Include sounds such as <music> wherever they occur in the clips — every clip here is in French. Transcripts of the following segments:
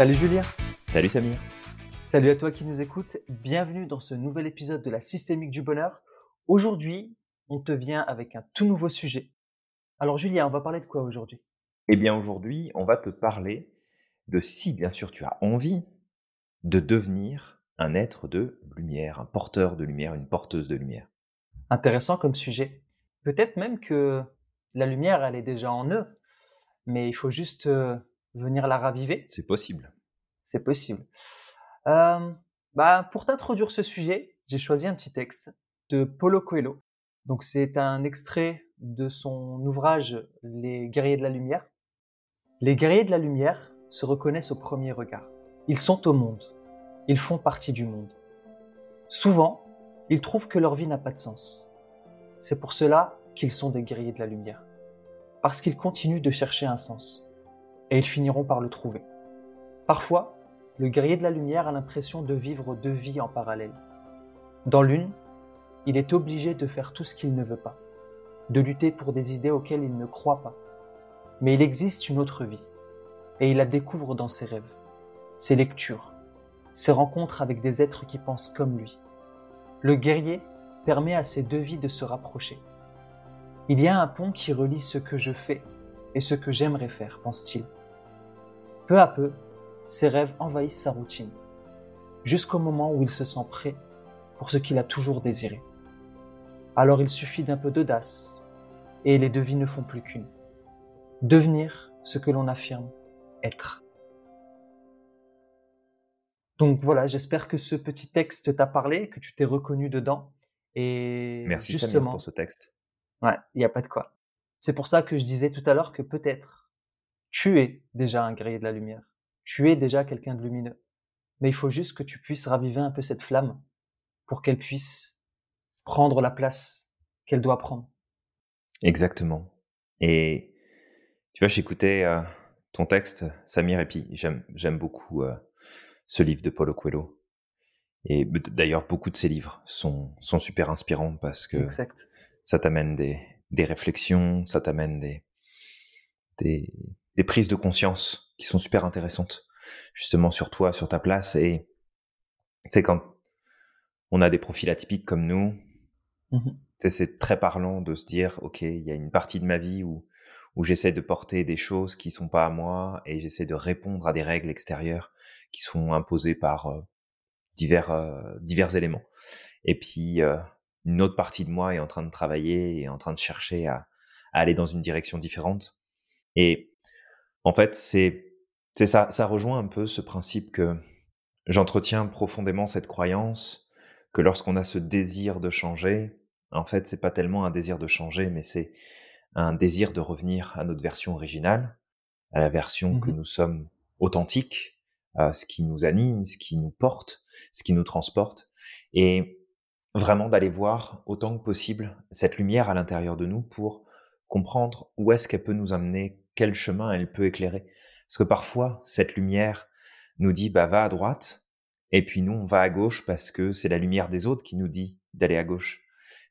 Salut Julien. Salut Samir. Salut à toi qui nous écoutes. Bienvenue dans ce nouvel épisode de la Systémique du Bonheur. Aujourd'hui, on te vient avec un tout nouveau sujet. Alors Julien, on va parler de quoi aujourd'hui? Eh bien aujourd'hui, on va te parler de si bien sûr tu as envie de devenir un être de lumière, un porteur de lumière, une porteuse de lumière. Intéressant comme sujet. Peut-être même que la lumière, elle est déjà en eux, mais il faut juste euh, venir la raviver? C'est possible. C'est possible. Euh, bah, pour t'introduire ce sujet, j'ai choisi un petit texte de Paulo Coelho. Donc c'est un extrait de son ouvrage Les guerriers de la lumière. Les guerriers de la lumière se reconnaissent au premier regard. Ils sont au monde. Ils font partie du monde. Souvent, ils trouvent que leur vie n'a pas de sens. C'est pour cela qu'ils sont des guerriers de la lumière. Parce qu'ils continuent de chercher un sens. Et ils finiront par le trouver. Parfois, le guerrier de la lumière a l'impression de vivre deux vies en parallèle. Dans l'une, il est obligé de faire tout ce qu'il ne veut pas, de lutter pour des idées auxquelles il ne croit pas. Mais il existe une autre vie, et il la découvre dans ses rêves, ses lectures, ses rencontres avec des êtres qui pensent comme lui. Le guerrier permet à ces deux vies de se rapprocher. Il y a un pont qui relie ce que je fais et ce que j'aimerais faire, pense-t-il. Peu à peu, ses rêves envahissent sa routine, jusqu'au moment où il se sent prêt pour ce qu'il a toujours désiré. Alors il suffit d'un peu d'audace, et les deux vies ne font plus qu'une. Devenir ce que l'on affirme être. Donc voilà, j'espère que ce petit texte t'a parlé, que tu t'es reconnu dedans. Et Merci Samir justement, pour ce texte. ouais, il n'y a pas de quoi. C'est pour ça que je disais tout à l'heure que peut-être tu es déjà un guerrier de la lumière. Tu es déjà quelqu'un de lumineux. Mais il faut juste que tu puisses raviver un peu cette flamme pour qu'elle puisse prendre la place qu'elle doit prendre. Exactement. Et tu vois, j'écoutais euh, ton texte, Samir, et puis j'aime beaucoup euh, ce livre de Paulo Coelho. Et d'ailleurs, beaucoup de ses livres sont, sont super inspirants parce que Exact. ça t'amène des, des réflexions, ça t'amène des, des, des prises de conscience qui sont super intéressantes, justement sur toi, sur ta place. Et tu sais, quand on a des profils atypiques comme nous, sais, c'est très parlant de se dire, OK, il y a une partie de ma vie où, où j'essaie de porter des choses qui sont pas à moi et j'essaie de répondre à des règles extérieures qui sont imposées par euh, divers, euh, divers éléments. Et puis, euh, une autre partie de moi est en train de travailler et en train de chercher à, à aller dans une direction différente. Et en fait, c'est, ça, ça rejoint un peu ce principe que j'entretiens profondément cette croyance que lorsqu'on a ce désir de changer, en fait, c'est pas tellement un désir de changer, mais c'est un désir de revenir à notre version originale, à la version que Mhm. nous sommes authentiques, à ce qui nous anime, ce qui nous porte, ce qui nous transporte, et vraiment d'aller voir autant que possible cette lumière à l'intérieur de nous pour comprendre où est-ce qu'elle peut nous amener, quel chemin elle peut éclairer. Parce que parfois, cette lumière nous dit, bah, va à droite, et puis nous, on va à gauche parce que c'est la lumière des autres qui nous dit d'aller à gauche.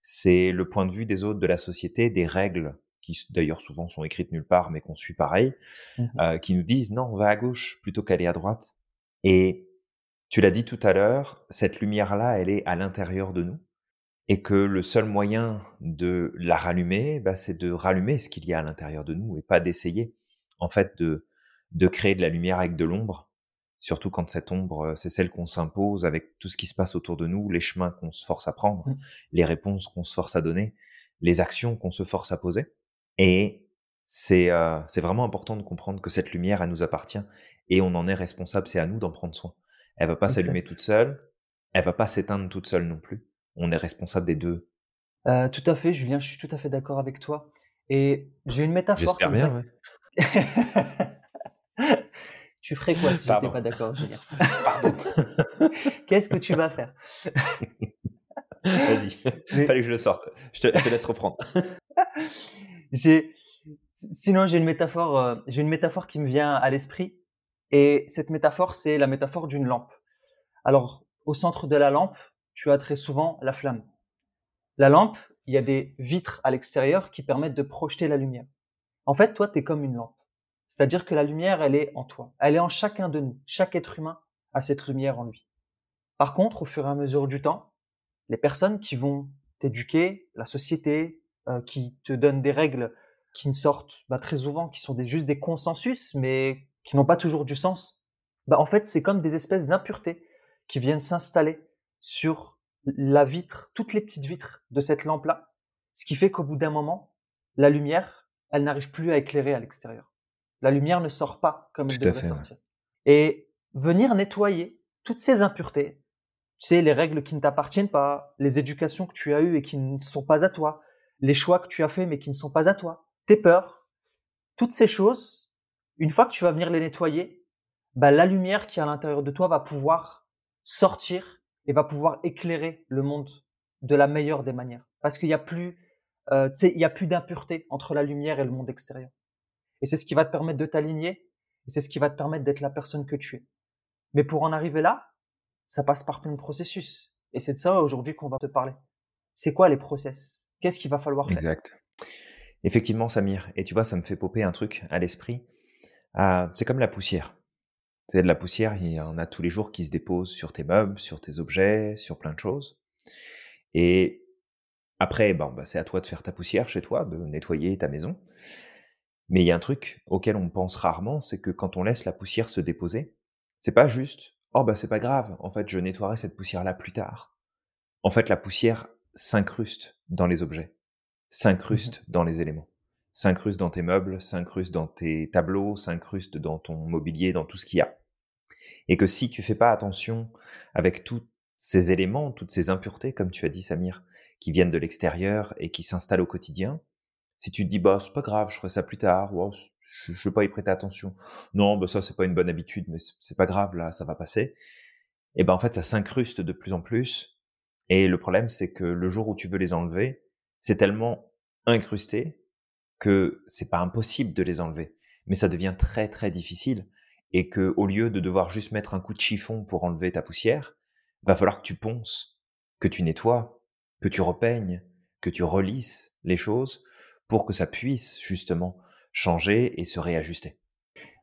C'est le point de vue des autres de la société, des règles qui d'ailleurs souvent sont écrites nulle part mais qu'on suit pareil, Mhm. euh, qui nous disent non, on va à gauche plutôt qu'aller à droite. Et tu l'as dit tout à l'heure, cette lumière-là, elle est à l'intérieur de nous et que le seul moyen de la rallumer, bah, c'est de rallumer ce qu'il y a à l'intérieur de nous et pas d'essayer en fait de, de créer de la lumière avec de l'ombre surtout quand cette ombre, euh, c'est celle qu'on s'impose avec tout ce qui se passe autour de nous, les chemins qu'on se force à prendre, Mm. les réponses qu'on se force à donner, les actions qu'on se force à poser. Et c'est euh, c'est vraiment important de comprendre que cette lumière, elle nous appartient et on en est responsable, c'est à nous d'en prendre soin. Elle va pas s'allumer toute seule, elle va pas s'éteindre toute seule non plus. On est responsable des deux. Euh, tout à fait, Julien, je suis tout à fait d'accord avec toi. Et j'ai une métaphore J'espère comme bien, ça. ouais. <laughs> tu ferais quoi si j'étais Pardon. pas d'accord, Julien? <laughs> Pardon. <laughs> Qu'est-ce que tu vas faire? Vas-y, Mais- fallait que je le sorte. Je te, je te laisse reprendre. J'ai, sinon j'ai une métaphore, euh, j'ai une métaphore qui me vient à l'esprit, et cette métaphore c'est la métaphore d'une lampe. Alors au centre de la lampe, tu as très souvent la flamme. La lampe, il y a des vitres à l'extérieur qui permettent de projeter la lumière. En fait, toi, tu es comme une lampe. C'est-à-dire que la lumière, elle est en toi. Elle est en chacun de nous. Chaque être humain a cette lumière en lui. Par contre, au fur et à mesure du temps, les personnes qui vont t'éduquer, la société, euh, qui te donnent des règles qui ne sortent bah, très souvent, qui sont des, juste des consensus, mais qui n'ont pas toujours du sens, bah, en fait, c'est comme des espèces d'impuretés qui viennent s'installer sur la vitre, toutes les petites vitres de cette lampe-là, ce qui fait qu'au bout d'un moment, la lumière, elle n'arrive plus à éclairer à l'extérieur. La lumière ne sort pas comme elle devrait sortir. Et venir nettoyer toutes ces impuretés, tu sais, les règles qui ne t'appartiennent pas, les éducations que tu as eues et qui ne sont pas à toi, les choix que tu as faits mais qui ne sont pas à toi, tes peurs, toutes ces choses, une fois que tu vas venir les nettoyer, bah, la lumière qui est à l'intérieur de toi va pouvoir sortir et va pouvoir éclairer le monde de la meilleure des manières. Parce qu'il n'y a plus, euh, y a plus d'impureté entre la lumière et le monde extérieur. Et c'est ce qui va te permettre de t'aligner, et c'est ce qui va te permettre d'être la personne que tu es. Mais pour en arriver là, ça passe par plein de processus. Et c'est de ça aujourd'hui qu'on va te parler. C'est quoi les process? Qu'est-ce qu'il va falloir faire? Exact. Effectivement, Samir. Et tu vois, ça me fait popper un truc à l'esprit. Ah, c'est comme la poussière. C'est de la poussière, il y en a tous les jours qui se déposent sur tes meubles, sur tes objets, sur plein de choses. Et après, bon, bah, c'est à toi de faire ta poussière chez toi, de nettoyer ta maison. Mais il y a un truc auquel on pense rarement, c'est que quand on laisse la poussière se déposer, c'est pas juste oh bah c'est pas grave, en fait je nettoierai cette poussière là plus tard. En fait, la poussière s'incruste dans les objets, s'incruste mmh dans les éléments, s'incruste dans tes meubles, s'incruste dans tes tableaux, s'incruste dans ton mobilier, dans tout ce qu'il y a. Et que si tu fais pas attention avec tous ces éléments, toutes ces impuretés, comme tu as dit Samir, qui viennent de l'extérieur et qui s'installent au quotidien, si tu te dis, bah, c'est pas grave, je ferai ça plus tard, je, je vais pas y prêter attention. Non, bah, ça, c'est pas une bonne habitude, mais c'est pas grave, là, ça va passer. Et ben, en fait, ça s'incruste de plus en plus. Et le problème, c'est que le jour où tu veux les enlever, c'est tellement incrusté que c'est pas impossible de les enlever. Mais ça devient très, très difficile. Et que, au lieu de devoir juste mettre un coup de chiffon pour enlever ta poussière, va falloir que tu ponces, que tu nettoies, que tu repeignes, que tu relisses les choses pour que ça puisse justement changer et se réajuster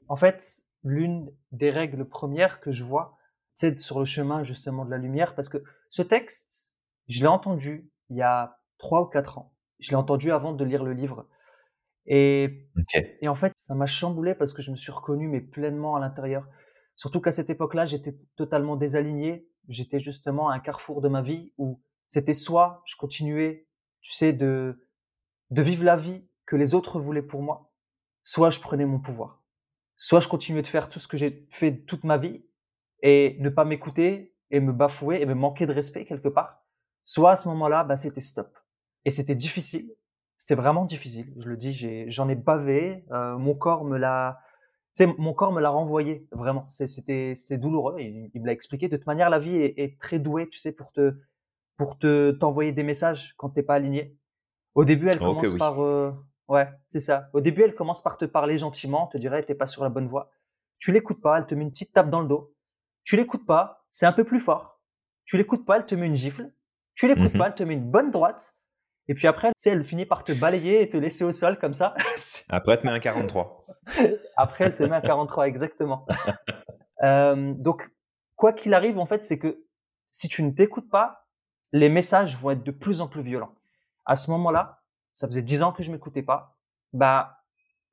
En fait, l'une des règles premières que je vois, c'est sur le chemin justement de la lumière, parce que ce texte, je l'ai entendu il y a trois ou quatre ans. Je l'ai entendu avant de lire le livre. Et, et en fait, ça m'a chamboulé parce que je me suis reconnu, mais pleinement à l'intérieur. Surtout qu'à cette époque-là, j'étais totalement désaligné. J'étais justement à un carrefour de ma vie où c'était soit je continuais, tu sais, de, de vivre la vie que les autres voulaient pour moi, soit je prenais mon pouvoir. Soit je continuais de faire tout ce que j'ai fait toute ma vie et ne pas m'écouter et me bafouer et me manquer de respect quelque part. Soit à ce moment-là, bah, c'était stop. Et c'était difficile. C'était vraiment difficile. Je le dis, j'en ai, bavé. Euh, mon corps me l'a, mon corps me l'a renvoyé. Vraiment, c'était, c'était douloureux. Il, il me l'a expliqué. De toute manière, la vie est, est, très douée, tu sais, pour te, pour te t'envoyer des messages quand t'es pas aligné. Au début, elle commence par, euh, ouais, c'est ça. Au début, elle commence par te parler gentiment, te dirait, t'es pas sur la bonne voie. Tu l'écoutes pas, elle te met une petite tape dans le dos. Tu l'écoutes pas, c'est un peu plus fort. Tu l'écoutes pas, elle te met une gifle. Tu l'écoutes mmh pas, elle te met une bonne droite. Et puis après, tu sais, elle finit par te balayer et te laisser au sol comme ça. <laughs> après, elle te met un 43. <laughs> après, elle te met un 43, exactement. <laughs> euh, donc, quoi qu'il arrive, en fait, c'est que si tu ne t'écoutes pas, les messages vont être de plus en plus violents à ce moment-là, ça faisait dix ans que je m'écoutais pas, bah,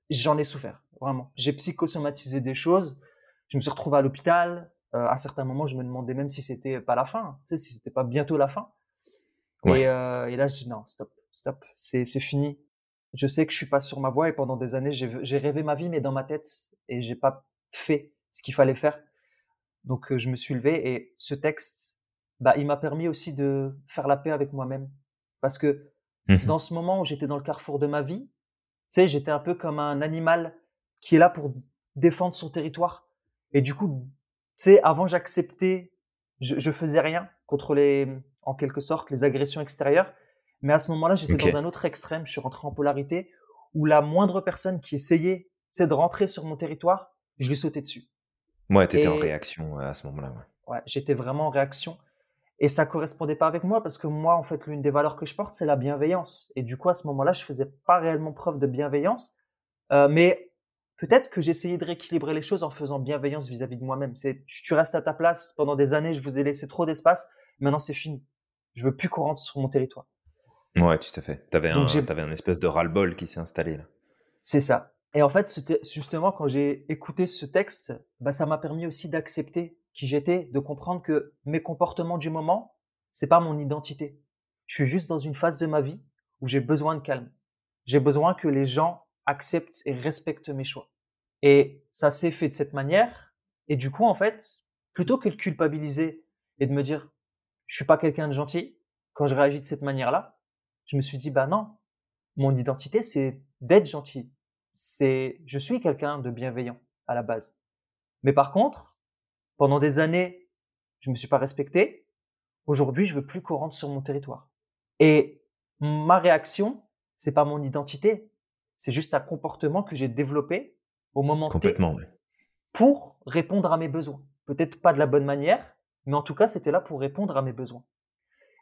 j'en ai souffert, vraiment. J'ai psychosomatisé des choses. Je me suis retrouvé à l'hôpital. Euh, à certains moments, je me demandais même si c'était pas la fin, tu sais, si c'était pas bientôt la fin. Et, euh, et, là, je dis non, stop, stop, c'est fini. Je sais que je suis pas sur ma voie et pendant des années, j'ai rêvé ma vie, mais dans ma tête, et j'ai pas fait ce qu'il fallait faire. Donc, euh, je me suis levé et ce texte, bah, il m'a permis aussi de faire la paix avec moi-même. Parce que Mmh dans ce moment où j'étais dans le carrefour de ma vie, tu sais, j'étais un peu comme un animal qui est là pour défendre son territoire. Et du coup, tu sais, avant j'acceptais, je, je faisais rien contre les, en quelque sorte, les agressions extérieures. Mais à ce moment-là, j'étais dans un autre extrême. Je suis rentré en polarité où la moindre personne qui essayait, c'est de rentrer sur mon territoire, je lui sautais dessus. Ouais, t'étais en réaction à ce moment-là. Ouais, ouais j'étais vraiment en réaction. Et ça correspondait pas avec moi parce que moi, en fait, l'une des valeurs que je porte, c'est la bienveillance. Et du coup, à ce moment-là, je faisais pas réellement preuve de bienveillance. Euh, mais peut-être que j'essayais de rééquilibrer les choses en faisant bienveillance vis-à-vis de moi-même. C'est, tu restes à ta place pendant des années, je vous ai laissé trop d'espace, maintenant c'est fini. Je veux plus qu'on rentre sur mon territoire. Ouais, tout à fait. T'avais un, avais un espèce de ras-le-bol qui s'est installé là. C'est ça. Et en fait, justement, quand j'ai écouté ce texte, bah, ça m'a permis aussi d'accepter qui j'étais, de comprendre que mes comportements du moment, c'est pas mon identité. Je suis juste dans une phase de ma vie où j'ai besoin de calme. J'ai besoin que les gens acceptent et respectent mes choix. Et ça s'est fait de cette manière. Et du coup, en fait, plutôt que de culpabiliser et de me dire, je suis pas quelqu'un de gentil, quand je réagis de cette manière-là, je me suis dit, bah non, mon identité, c'est d'être gentil. C'est, je suis quelqu'un de bienveillant à la base. Mais par contre, pendant des années, je me suis pas respecté. Aujourd'hui, je veux plus qu'on rentre sur mon territoire. Et ma réaction, c'est pas mon identité, c'est juste un comportement que j'ai développé au moment Complètement, T pour répondre à mes besoins. Peut-être pas de la bonne manière, mais en tout cas, c'était là pour répondre à mes besoins.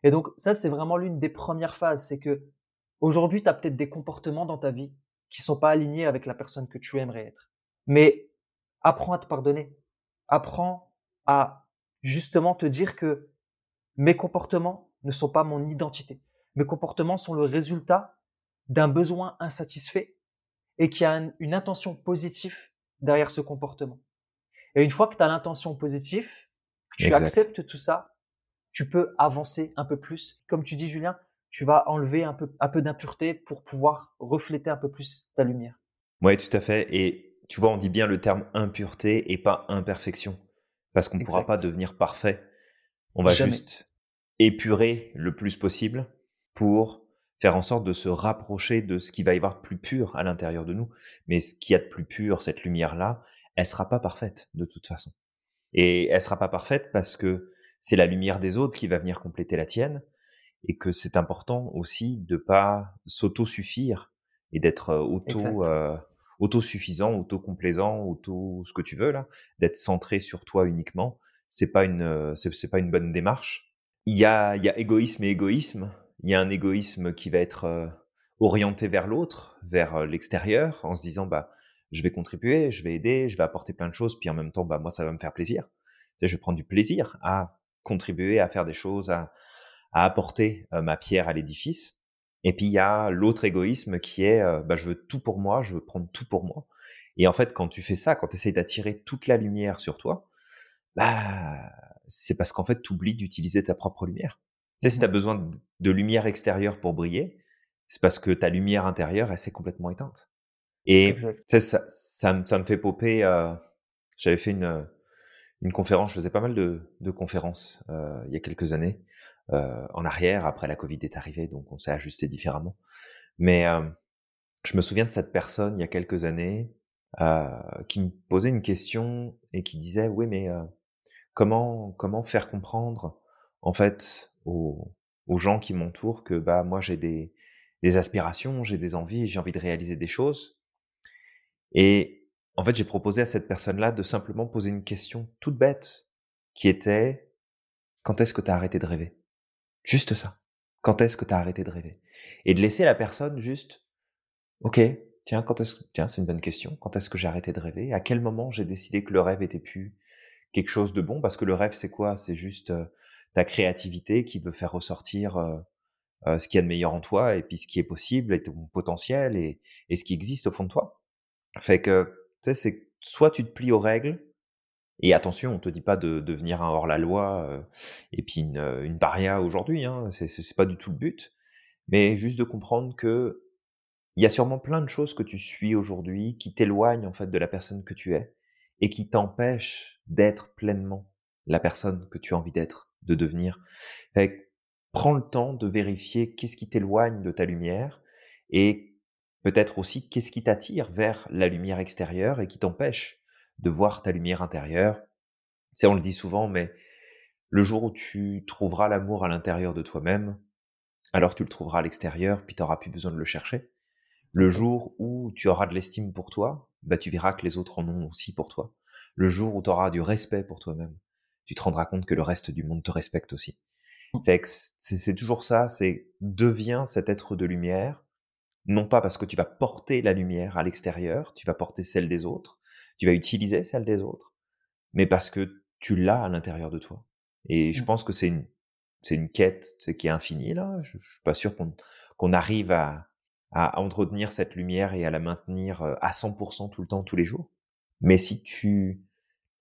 Et donc, ça, c'est vraiment l'une des premières phases. C'est que aujourd'hui, tu as peut-être des comportements dans ta vie qui sont pas alignés avec la personne que tu aimerais être. Mais apprends à te pardonner. Apprends à justement te dire que mes comportements ne sont pas mon identité. Mes comportements sont le résultat d'un besoin insatisfait et qu'il y a une intention positive derrière ce comportement. Et une fois que tu as l'intention positive, tu acceptes tout ça, tu peux avancer un peu plus. Comme tu dis, Julien, tu vas enlever un peu, un peu d'impureté pour pouvoir refléter un peu plus ta lumière. Oui, tout à fait. Et tu vois, on dit bien le terme impureté et pas imperfection. Parce qu'on ne pourra pas devenir parfait. On va juste épurer le plus possible pour faire en sorte de se rapprocher de ce qui va y avoir de plus pur à l'intérieur de nous. Mais ce qui a de plus pur, cette lumière-là, elle sera pas parfaite de toute façon. Et elle sera pas parfaite parce que c'est la lumière des autres qui va venir compléter la tienne et que c'est important aussi de pas s'auto-suffire et d'être euh, auto euh, autosuffisant, autocomplaisant, auto ce que tu veux là, d'être centré sur toi uniquement, c'est pas une euh, c'est pas une bonne démarche. Il y a il y a égoïsme et égoïsme. Il y a un égoïsme qui va être orienté vers l'autre, vers l'extérieur, en se disant bah je vais contribuer, je vais aider, je vais apporter plein de choses, puis en même temps bah moi ça va me faire plaisir. je vais prendre du plaisir à contribuer, à faire des choses, à, à apporter ma pierre à l'édifice. Et puis il y a l'autre égoïsme qui est bah, je veux tout pour moi, je veux prendre tout pour moi. Et en fait, quand tu fais ça, quand tu essaies d'attirer toute la lumière sur toi, bah, c'est parce qu'en fait, tu oublies d'utiliser ta propre lumière. Tu sais, si tu as besoin de lumière extérieure pour briller, c'est parce que ta lumière intérieure, elle s'est complètement éteinte. Et ça, ça, ça, me fait popper. Euh, J'avais fait une, une conférence, je faisais pas mal de, de conférences euh, il y a quelques années euh, en arrière. Après, la Covid est arrivée, donc on s'est ajusté différemment. Mais euh, je me souviens de cette personne il y a quelques années euh, qui me posait une question et qui disait oui, mais euh, comment comment faire comprendre en fait aux, aux gens qui m'entourent que bah moi j'ai des des aspirations, j'ai des envies, j'ai envie de réaliser des choses. Et en fait, j'ai proposé à cette personne-là de simplement poser une question toute bête qui était quand est-ce que tu as arrêté de rêver? Juste ça. Quand est-ce que tu as arrêté de rêver? Et de laisser la personne juste, ok, tiens, quand est-ce tiens, c'est une bonne question. Quand est-ce que j'ai arrêté de rêver? À quel moment j'ai décidé que le rêve était plus quelque chose de bon? Parce que le rêve, c'est quoi? C'est juste euh, ta créativité qui veut faire ressortir euh, euh, ce qu'il y a de meilleur en toi et puis ce qui est possible et ton potentiel et, et ce qui existe au fond de toi. Fait que, tu sais, c'est soit tu te plies aux règles et attention, on te dit pas de devenir un hors-la-loi euh, et puis une, euh, une aujourd'hui, hein, c'est pas du tout le but, mais juste de comprendre que il y a sûrement plein de choses que tu suis aujourd'hui qui t'éloignent en fait de la personne que tu es et qui t'empêchent d'être pleinement la personne que tu as envie d'être, de devenir. Fait, prends le temps de vérifier qu'est-ce qui t'éloigne de ta lumière et peut-être aussi qu'est-ce qui t'attire vers la lumière extérieure et qui t'empêche de voir ta lumière intérieure? C'est, on le dit souvent, mais le jour où tu trouveras l'amour à l'intérieur de toi-même, alors tu le trouveras à l'extérieur, puis tu n'auras plus besoin de le chercher. Le jour où tu auras de l'estime pour toi, bah, tu verras que les autres en ont aussi pour toi. Le jour où tu auras du respect pour toi-même, tu te rendras compte que le reste du monde te respecte aussi. Mmh. c'est toujours ça, c'est deviens cet être de lumière, non pas parce que tu vas porter la lumière à l'extérieur, tu vas porter celle des autres, tu vas utiliser celle des autres, mais parce que tu l'as à l'intérieur de toi. Et je Mmh. pense que c'est une, c'est une quête qui est infinie, là. Je, je suis pas sûr qu'on qu'on arrive à, à entretenir cette lumière et à la maintenir euh, à 100% tout le temps, tous les jours. Mais si tu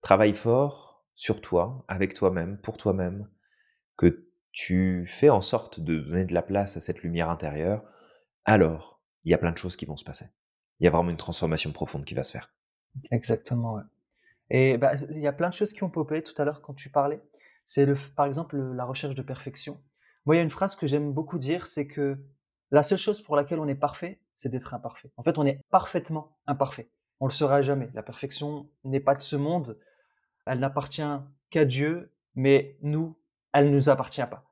travailles fort sur toi, avec toi-même, pour toi-même, que tu fais en sorte de donner de la place à cette lumière intérieure, alors il y a plein de choses qui vont se passer. Il y a vraiment une transformation profonde qui va se faire. Exactement. Et bah, il y a plein de choses qui ont popé tout à l'heure quand tu parlais. C'est par exemple le- la recherche de perfection. Moi, il y a une phrase que j'aime beaucoup dire, c'est que la seule chose pour laquelle on est parfait, c'est d'être imparfait. En fait, on est parfaitement imparfait. On le sera jamais. La perfection n'est pas de ce monde. Elle n'appartient qu'à Dieu, mais nous, elle ne nous appartient pas.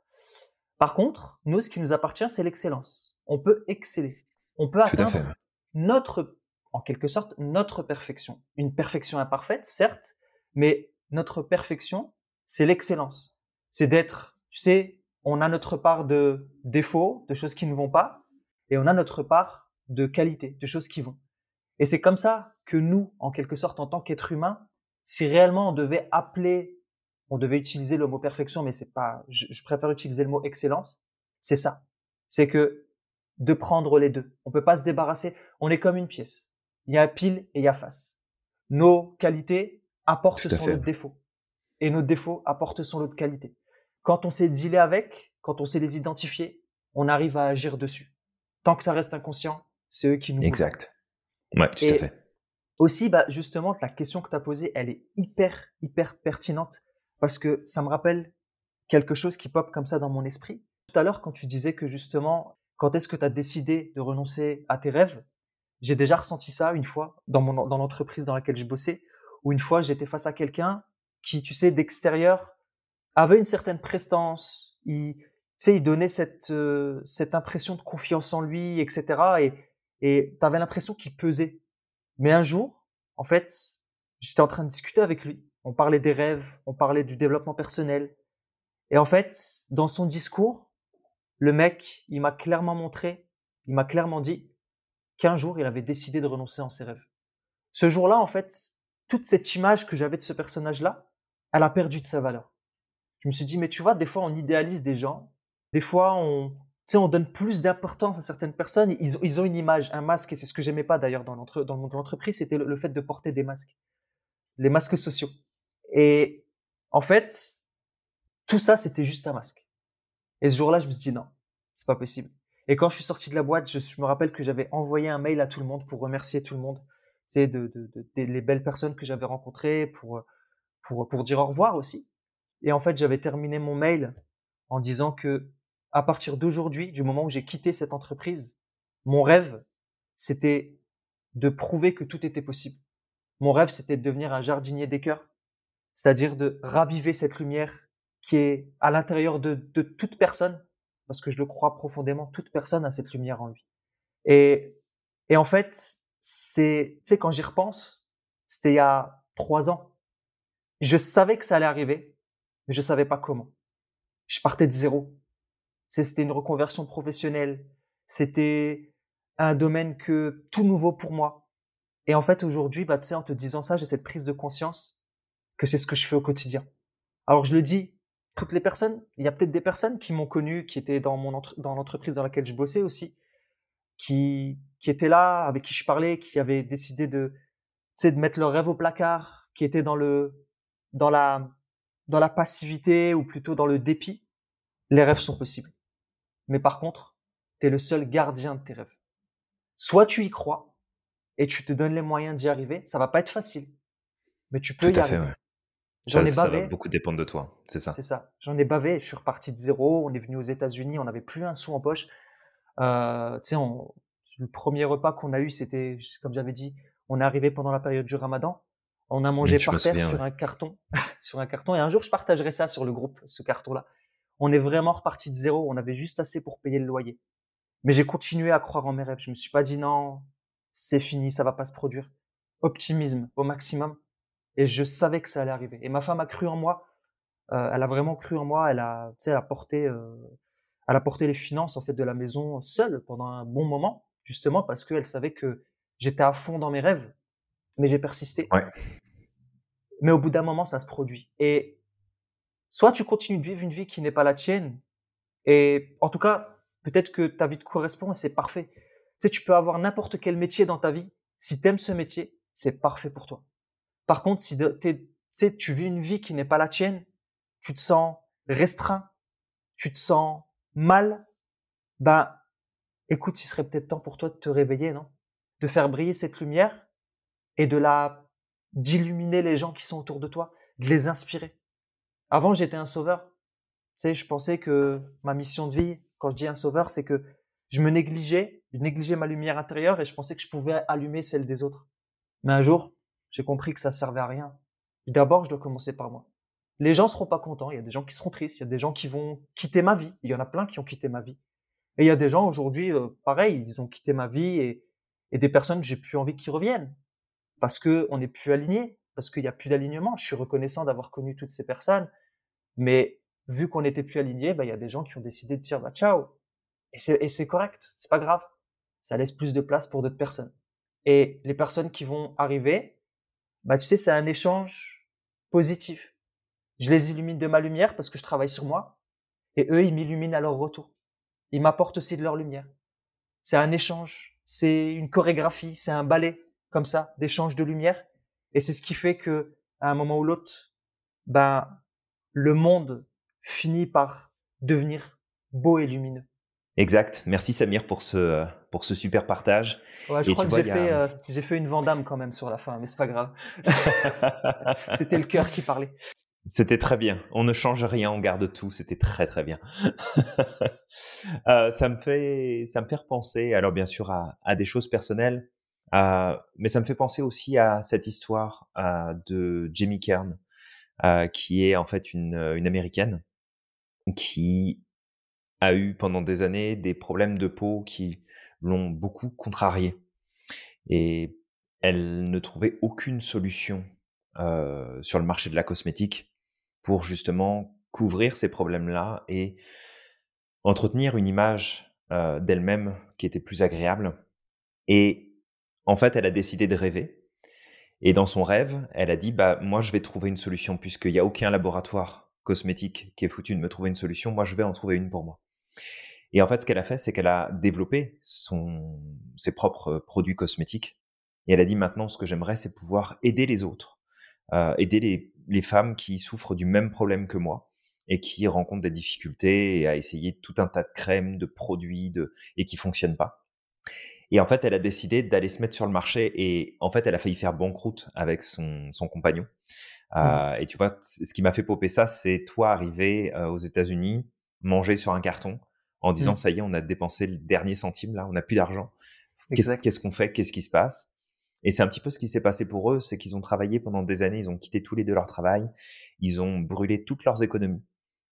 Par contre, nous, ce qui nous appartient, c'est l'excellence. On peut exceller. On peut atteindre notre, en quelque sorte, notre perfection. Une perfection imparfaite, certes, mais notre perfection, c'est l'excellence. C'est d'être, tu sais, on a notre part de défauts, de choses qui ne vont pas, et on a notre part de qualité, de choses qui vont. Et c'est comme ça que nous, en quelque sorte, en tant qu'être humain, si réellement on devait appeler, on devait utiliser le mot perfection, mais c'est pas, je, je préfère utiliser le mot excellence, c'est ça. C'est que de prendre les deux. On peut pas se débarrasser. On est comme une pièce. Il y a pile et il y a face. Nos qualités apportent son lot de défauts. Et nos défauts apportent son lot de qualités. Quand on sait dealer avec, quand on sait les identifier, on arrive à agir dessus. Tant que ça reste inconscient, c'est eux qui nous. Exact. Ouais, tout à fait. aussi, bah, justement, la question que tu as posée, elle est hyper, hyper pertinente parce que ça me rappelle quelque chose qui pop comme ça dans mon esprit. Tout à l'heure, quand tu disais que justement, quand est-ce que tu as décidé de renoncer à tes rêves, j'ai déjà ressenti ça une fois dans, mon, dans l'entreprise dans laquelle je bossais, où une fois j'étais face à quelqu'un qui, tu sais, d'extérieur, avait une certaine prestance, il, tu sais, il donnait cette, euh, cette impression de confiance en lui, etc. Et tu avais l'impression qu'il pesait. Mais un jour, en fait, j'étais en train de discuter avec lui. On parlait des rêves, on parlait du développement personnel. Et en fait, dans son discours, le mec, il m'a clairement montré, il m'a clairement dit qu'un jour, il avait décidé de renoncer en ses rêves. Ce jour-là, en fait, toute cette image que j'avais de ce personnage-là, elle a perdu de sa valeur. Je me suis dit, mais tu vois, des fois, on idéalise des gens. Des fois, on, on donne plus d'importance à certaines personnes. Ils, ils ont une image, un masque, et c'est ce que j'aimais pas d'ailleurs dans, l'entreprise, c'était le fait de porter des masques, les masques sociaux. Et en fait, tout ça, c'était juste un masque. Et ce jour-là, je me suis dit non, c'est pas possible. Et quand je suis sorti de la boîte, je, me rappelle que j'avais envoyé un mail à tout le monde pour remercier tout le monde, c'est les belles personnes que j'avais rencontrées, pour, pour, pour dire au revoir aussi. Et en fait, j'avais terminé mon mail en disant que à partir d'aujourd'hui, du moment où j'ai quitté cette entreprise, mon rêve, c'était de prouver que tout était possible. Mon rêve, c'était de devenir un jardinier des cœurs, c'est-à-dire de raviver cette lumière qui est à l'intérieur de, de toute personne, parce que je le crois profondément, toute personne a cette lumière en lui. Et, et en fait, c'est, tu sais, quand j'y repense, c'était il y a trois ans. Je savais que ça allait arriver, mais je savais pas comment. Je partais de zéro. C'était une reconversion professionnelle. C'était un domaine que tout nouveau pour moi. Et en fait, aujourd'hui, bah, tu sais, en te disant ça, j'ai cette prise de conscience que c'est ce que je fais au quotidien. Alors, je le dis, toutes les personnes, il y a peut-être des personnes qui m'ont connu, qui étaient dans mon entre- dans l'entreprise dans laquelle je bossais aussi, qui, qui étaient là, avec qui je parlais, qui avaient décidé de, de mettre leur rêve au placard, qui étaient dans le, dans la, dans la passivité ou plutôt dans le dépit. Les rêves sont possibles. Mais par contre, tu es le seul gardien de tes rêves. Soit tu y crois et tu te donnes les moyens d'y arriver. Ça va pas être facile, mais tu peux Tout y à fait, arriver. ouais. J'en ai ça va bavé, beaucoup dépendre de toi, c'est ça. c'est ça. J'en ai bavé. Je suis reparti de zéro. On est venu aux États-Unis. On n'avait plus un sou en poche. Euh, tu sais, on- le premier repas qu'on a eu, c'était, comme j'avais dit, on est arrivé pendant la période du Ramadan. On a mangé par terre souviens, sur ouais. un carton, <laughs> sur un carton. Et un jour, je partagerai ça sur le groupe, ce carton-là. On est vraiment reparti de zéro. On avait juste assez pour payer le loyer. Mais j'ai continué à croire en mes rêves. Je me suis pas dit non, c'est fini, ça va pas se produire. Optimisme au maximum. Et je savais que ça allait arriver. Et ma femme a cru en moi. Euh, elle a vraiment cru en moi. Elle a, tu sais, elle a porté, euh, elle a porté les finances en fait de la maison seule pendant un bon moment justement parce qu'elle savait que j'étais à fond dans mes rêves, mais j'ai persisté. Ouais. Mais au bout d'un moment, ça se produit. Et soit tu continues de vivre une vie qui n'est pas la tienne, et en tout cas, peut-être que ta vie te correspond et c'est parfait. Tu sais, tu peux avoir n'importe quel métier dans ta vie. Si tu aimes ce métier, c'est parfait pour toi. Par contre, si tu vis une vie qui n'est pas la tienne, tu te sens restreint, tu te sens mal, ben, écoute, il serait peut-être temps pour toi de te réveiller, non? De faire briller cette lumière et de la d'illuminer les gens qui sont autour de toi, de les inspirer. Avant, j'étais un sauveur. Tu sais, je pensais que ma mission de vie, quand je dis un sauveur, c'est que je me négligeais, je négligeais ma lumière intérieure et je pensais que je pouvais allumer celle des autres. Mais un jour, j'ai compris que ça servait à rien. D'abord, je dois commencer par moi. Les gens seront pas contents, il y a des gens qui seront tristes, il y a des gens qui vont quitter ma vie, il y en a plein qui ont quitté ma vie. Et il y a des gens aujourd'hui, euh, pareil, ils ont quitté ma vie et, des personnes, j'ai plus envie qu'ils reviennent parce que on n'est plus aligné, parce qu'il n'y a plus d'alignement. Je suis reconnaissant d'avoir connu toutes ces personnes, mais vu qu'on n'était plus aligné, bah, il y a des gens qui ont décidé de dire bah, ciao. Et c'est correct, c'est pas grave. Ça laisse plus de place pour d'autres personnes. Et les personnes qui vont arriver, bah, tu sais, c'est un échange positif. Je les illumine de ma lumière parce que je travaille sur moi, et eux, ils m'illuminent à leur retour. Ils m'apportent aussi de leur lumière. C'est un échange, c'est une chorégraphie, c'est un ballet comme ça, d'échange de lumière. Et c'est ce qui fait que, à un moment ou l'autre, ben, le monde finit par devenir beau et lumineux. Exact. Merci Samir pour ce, pour ce super partage. Ouais, je crois que j'ai fait, euh, j'ai fait une Vandame quand même sur la fin, mais c'est pas grave. <laughs> C'était le cœur qui parlait. C'était très bien. On ne change rien, on garde tout. C'était très très bien. <laughs> euh, ça me fait ça me fait repenser. Alors bien sûr à, à des choses personnelles. Euh, mais ça me fait penser aussi à cette histoire euh, de Jamie Kern, euh, qui est en fait une, une américaine qui a eu pendant des années des problèmes de peau qui l'ont beaucoup contrariée. Et elle ne trouvait aucune solution euh, sur le marché de la cosmétique pour justement couvrir ces problèmes-là et entretenir une image euh, d'elle-même qui était plus agréable. Et en fait, elle a décidé de rêver. Et dans son rêve, elle a dit, bah, moi, je vais trouver une solution puisqu'il n'y a aucun laboratoire cosmétique qui est foutu de me trouver une solution. Moi, je vais en trouver une pour moi. Et en fait, ce qu'elle a fait, c'est qu'elle a développé son, ses propres produits cosmétiques. Et elle a dit, maintenant, ce que j'aimerais, c'est pouvoir aider les autres, euh, aider les, les femmes qui souffrent du même problème que moi et qui rencontrent des difficultés et à essayer tout un tas de crèmes, de produits de, et qui fonctionnent pas. Et en fait, elle a décidé d'aller se mettre sur le marché et en fait, elle a failli faire banqueroute avec son, son compagnon. Mmh. Euh, et tu vois, ce qui m'a fait popper ça, c'est toi arriver euh, aux États-Unis, manger sur un carton en disant mmh. ça y est, on a dépensé le dernier centime là, on n'a plus d'argent. Qu'est-ce qu'on fait? Qu'est-ce qui se passe? Et c'est un petit peu ce qui s'est passé pour eux, c'est qu'ils ont travaillé pendant des années, ils ont quitté tous les deux leur travail, ils ont brûlé toutes leurs économies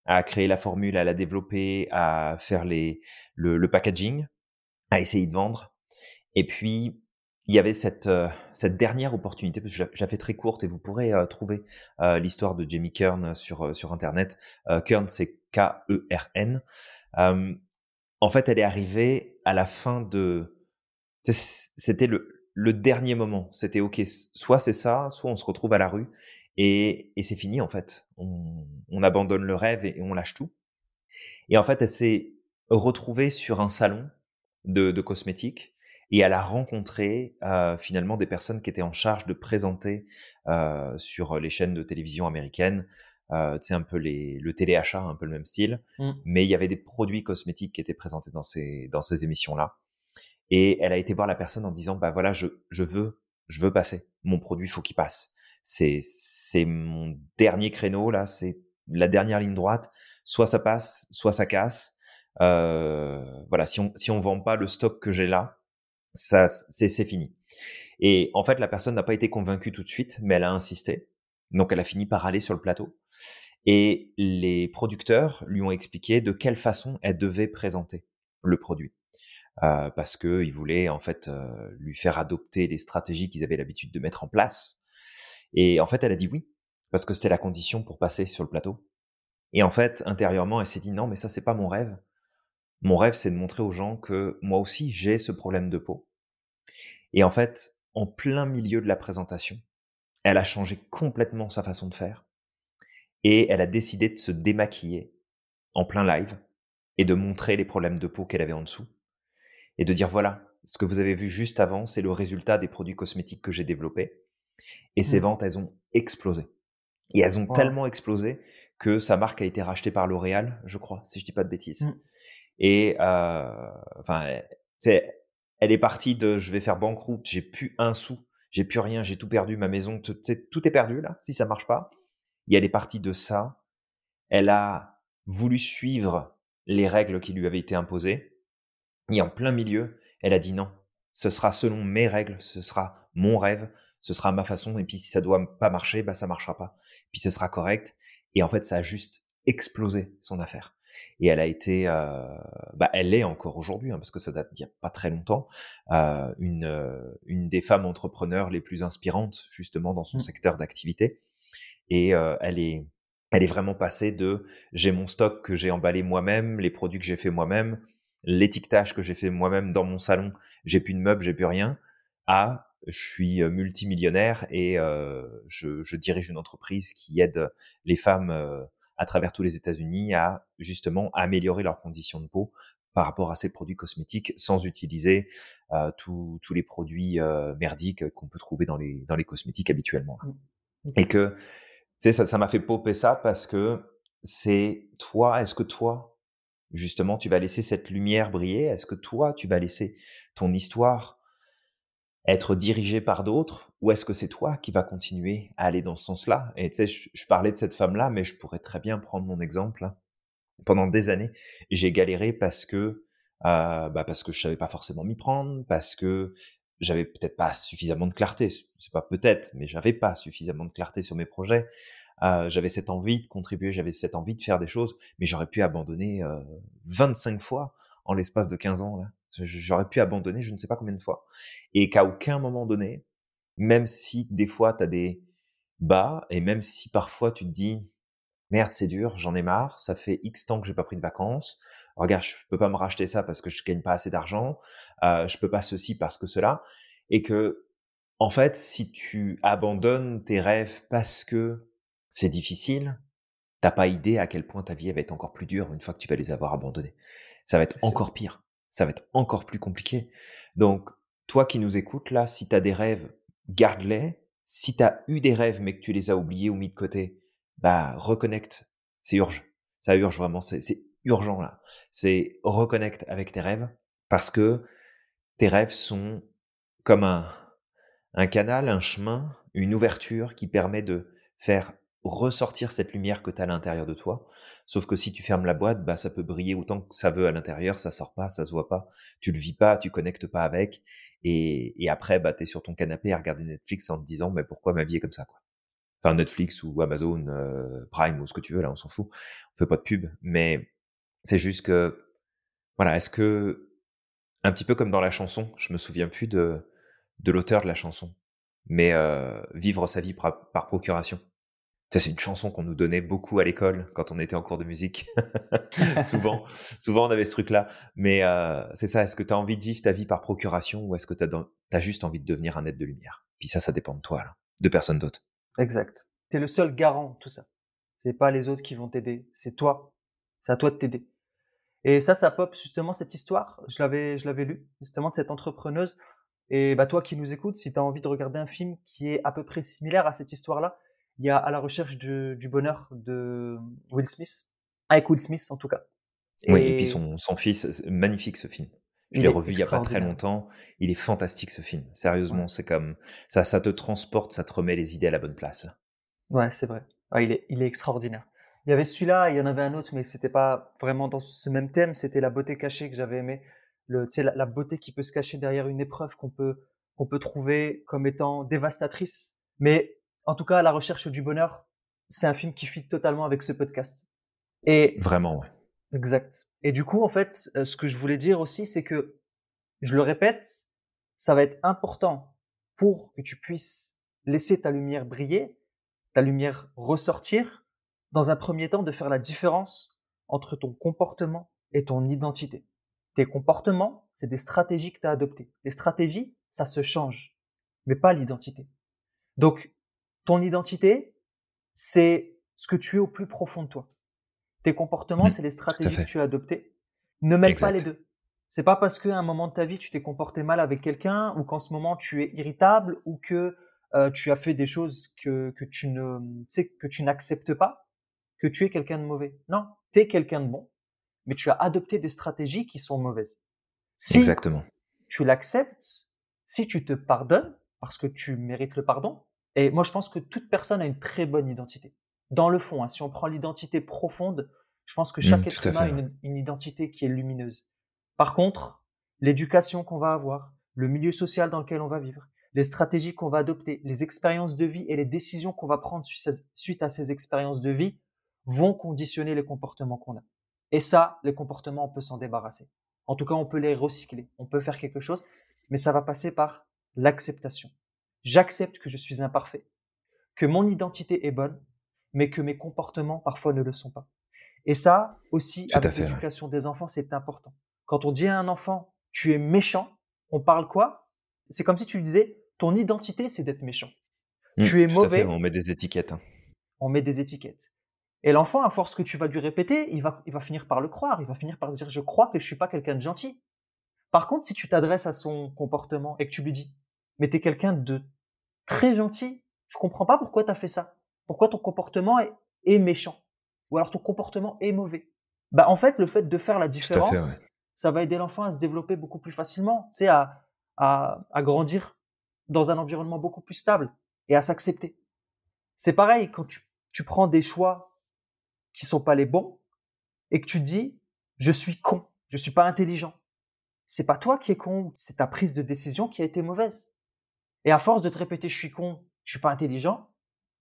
à créer la formule, à la développer, à faire les, le, le packaging, à essayer de vendre. Et puis, il y avait cette, euh, cette dernière opportunité, parce que je l'ai fait très courte et vous pourrez euh, trouver euh, l'histoire de Jamie Kern sur, sur Internet. Kern, c'est K-E-R-N. en fait, elle est arrivée à la fin de... C'était le, dernier moment. C'était OK, soit c'est ça, soit on se retrouve à la rue. Et, et c'est fini, en fait. On, on abandonne le rêve et, on lâche tout. Et en fait, elle s'est retrouvée sur un salon de, de cosmétiques et elle a rencontré euh, finalement des personnes qui étaient en charge de présenter euh, sur les chaînes de télévision américaines, euh, tu sais, un peu les, le téléachat, un peu le même style, mmh. mais il y avait des produits cosmétiques qui étaient présentés dans ces, dans ces émissions-là. Et elle a été voir la personne en disant, bah voilà, je, je veux, je veux passer. Mon produit, faut qu'il passe. C'est, c'est mon dernier créneau, là, c'est la dernière ligne droite. Soit ça passe, soit ça casse. Euh, voilà, si on, si on vend pas le stock que j'ai là, ça, c'est fini. Et en fait, la personne n'a pas été convaincue tout de suite, mais elle a insisté. Donc, elle a fini par aller sur le plateau. Et les producteurs lui ont expliqué de quelle façon elle devait présenter le produit. Euh, parce qu'ils voulaient en fait euh, lui faire adopter les stratégies qu'ils avaient l'habitude de mettre en place. Et en fait, elle a dit oui, parce que c'était la condition pour passer sur le plateau. Et en fait, intérieurement, elle s'est dit non, mais ça, c'est pas mon rêve. mon rêve, c'est de montrer aux gens que moi aussi, j'ai ce problème de peau. Et en fait, en plein milieu de la présentation, elle a changé complètement sa façon de faire. Et elle a décidé de se démaquiller en plein live et de montrer les problèmes de peau qu'elle avait en dessous. Et de dire, voilà, ce que vous avez vu juste avant, c'est le résultat des produits cosmétiques que j'ai développés. Et ses mmh. ventes, elles ont explosé. Et elles ont tellement explosé que sa marque a été rachetée par L'Oréal, je crois, si je dis pas de bêtises. Mmh. Et euh, enfin, c'est, elle est partie de je vais faire banqueroute, j'ai plus un sou, j'ai plus rien, j'ai tout perdu, ma maison, tout, tout est perdu là, si ça marche pas. Et elle est partie de ça. Elle a voulu suivre les règles qui lui avaient été imposées. Et en plein milieu, elle a dit non, ce sera selon mes règles, ce sera mon rêve, ce sera ma façon. Et puis si ça doit pas marcher, bah ça marchera pas. Puis ce sera correct. Et en fait, ça a juste explosé son affaire. Et elle a été, euh, bah, elle est encore aujourd'hui, hein, parce que ça date d'il n'y a pas très longtemps, euh, une, euh, une des femmes entrepreneurs les plus inspirantes justement dans son mmh. secteur d'activité. Et elle est, elle est vraiment passée de j'ai mon stock que j'ai emballé moi-même, les produits que j'ai fait moi-même, l'étiquetage que j'ai fait moi-même dans mon salon, j'ai plus de meubles, j'ai plus rien, à je suis multimillionnaire et euh, je, je, dirige une entreprise qui aide les femmes à travers tous les États-Unis à justement améliorer leurs conditions de peau par rapport à ces produits cosmétiques sans utiliser euh, tous les produits euh, merdiques qu'on peut trouver dans les, dans les cosmétiques habituellement. Mmh. Et que, tu sais, ça, ça m'a fait popper ça parce que c'est toi, est-ce que toi, justement, tu vas laisser cette lumière briller? Est-ce que toi, tu vas laisser ton histoire être dirigé par d'autres ou est-ce que c'est toi qui vas continuer à aller dans ce sens-là? Et tu sais, je, parlais de cette femme-là, mais je pourrais très bien prendre mon exemple. Pendant des années, j'ai galéré parce que euh, bah parce que je savais pas forcément m'y prendre, parce que j'avais peut-être pas suffisamment de clarté. C'est pas peut-être, mais j'avais pas suffisamment de clarté sur mes projets. Euh, j'avais cette envie de contribuer, j'avais cette envie de faire des choses, mais j'aurais pu abandonner euh, 25 fois en l'espace de 15 ans. Là. J'aurais pu abandonner je ne sais pas combien de fois. Et qu'à aucun moment donné, même si des fois tu as des bas, et même si parfois tu te dis, merde, c'est dur, j'en ai marre, ça fait X temps que j'ai pas pris de vacances, regarde, je peux pas me racheter ça parce que je gagne pas assez d'argent, euh, je peux pas ceci parce que cela, et que, en fait, si tu abandonnes tes rêves parce que c'est difficile, t'as pas idée à quel point ta vie va être encore plus dure une fois que tu vas les avoir abandonnés ça va être encore pire. Ça va être encore plus compliqué. Donc, toi qui nous écoutes là, si tu as des rêves, garde-les. Si tu as eu des rêves mais que tu les as oubliés ou mis de côté, bah reconnecte. C'est urgent. Ça urge vraiment. C'est urgent là. C'est reconnecte avec tes rêves parce que tes rêves sont comme un, un canal, un chemin, une ouverture qui permet de faire ressortir cette lumière que tu as à l'intérieur de toi. Sauf que si tu fermes la boîte, bah, ça peut briller autant que ça veut à l'intérieur, ça sort pas, ça se voit pas, tu le vis pas, tu connectes pas avec, et, après, bah, tu sur ton canapé à regarder Netflix en te disant, mais pourquoi ma vie est comme ça, quoi? Enfin, Netflix ou Amazon, euh, Prime ou ce que tu veux, là, on s'en fout. On fait pas de pub, mais c'est juste que, voilà, est-ce que, un petit peu comme dans la chanson, je me souviens plus de, de l'auteur de la chanson, mais euh, vivre sa vie par procuration. Ça, c'est une chanson qu'on nous donnait beaucoup à l'école quand on était en cours de musique. <laughs> souvent, souvent on avait ce truc-là. Mais euh, c'est ça, est-ce que tu as envie de vivre ta vie par procuration ou est-ce que tu as, juste envie de devenir un être de lumière? Puis ça, ça dépend de toi, là, de personne d'autre. Exact. Tu es le seul garant tout ça. C'est pas les autres qui vont t'aider, c'est toi. C'est à toi de t'aider. Et ça, ça pop justement cette histoire. Je l'avais, je l'avais lu justement de cette entrepreneuse. Et bah toi qui nous écoutes, si tu as envie de regarder un film qui est à peu près similaire à cette histoire-là, il y a À la recherche du, bonheur de Will Smith, avec Will Smith en tout cas. Oui, et puis son, son fils, magnifique ce film. Je l'ai revu il y a pas très longtemps. Il est fantastique ce film. Sérieusement, c'est comme ça, ça te transporte, ça te remet les idées à la bonne place. Ouais, c'est vrai. Ah, il, est, il est extraordinaire. Il y avait celui-là, il y en avait un autre, mais c'était pas vraiment dans ce même thème. C'était la beauté cachée que j'avais aimé. Le, la, la beauté qui peut se cacher derrière une épreuve qu'on peut, qu'on peut trouver comme étant dévastatrice, mais en tout cas, La recherche du bonheur, c'est un film qui fit totalement avec ce podcast. Et vraiment, ouais. Exact. Et du coup, en fait, euh, ce que je voulais dire aussi, c'est que, je le répète, ça va être important pour que tu puisses laisser ta lumière briller, ta lumière ressortir, dans un premier temps, de faire la différence entre ton comportement est ton identité. Tes comportements, c'est des stratégies que tu as adoptées. Les stratégies, ça se change, mais pas l'identité. Donc, ton identité, c'est ce que tu es au plus profond de toi. Tes comportements, Mmh, c'est les stratégies que tu as adoptées. Ne mêle pas les deux. C'est pas parce qu'à un moment de ta vie, tu t'es comporté mal avec quelqu'un ou qu'en ce moment tu es irritable ou que euh, tu as fait des choses que, que tu ne, que tu n'acceptes pas que tu es quelqu'un de mauvais. Non, tu es quelqu'un de bon, mais tu as adopté des stratégies qui sont mauvaises. Si Exactement. tu l'acceptes, si tu te pardonnes, parce que tu mérites le pardon, et moi je pense que toute personne a une très bonne identité. Dans le fond, hein, si on prend l'identité profonde, je pense que Mmh, chaque être tout à humain a une identité qui est lumineuse. Par contre, l'éducation qu'on va avoir, le milieu social dans lequel on va vivre, les stratégies qu'on va adopter, les expériences de vie et les décisions qu'on va prendre suite à ces expériences de vie vont conditionner les comportements qu'on a. Et ça, les comportements, on peut s'en débarrasser. En tout cas, on peut les recycler, on peut faire quelque chose, mais ça va passer par l'acceptation. J'accepte que je suis imparfait, que mon identité est bonne, mais que mes comportements parfois ne le sont pas. Et ça aussi, Tout avec ouais. l'éducation des enfants, c'est important. Quand on dit à un enfant, tu es méchant, on parle quoi? C'est comme si tu lui disais, ton identité, c'est d'être méchant. Mmh, tu es tout à fait, mauvais, on met des étiquettes, hein. on met des étiquettes. Et l'enfant, à force que tu vas lui répéter, il va, il va finir par le croire, il va finir par se dire, je crois que je suis pas quelqu'un de gentil. Par contre, si tu t'adresses à son comportement et que tu lui dis, mais tu es quelqu'un de très gentil, je comprends pas pourquoi tu as fait ça. Pourquoi ton comportement est, est méchant? Ou alors ton comportement est mauvais? Bah, en fait, le fait de faire la fait, ouais. différence, ça va aider l'enfant à se développer beaucoup plus facilement, tu sais, à, à, à grandir dans un environnement beaucoup plus stable et à s'accepter. C'est pareil quand tu, tu prends des choix qui sont pas les bons et que tu dis je suis con, je suis pas intelligent. C'est pas toi qui es con, c'est ta prise de décision qui a été mauvaise. Et à force de te répéter je suis con, je suis pas intelligent,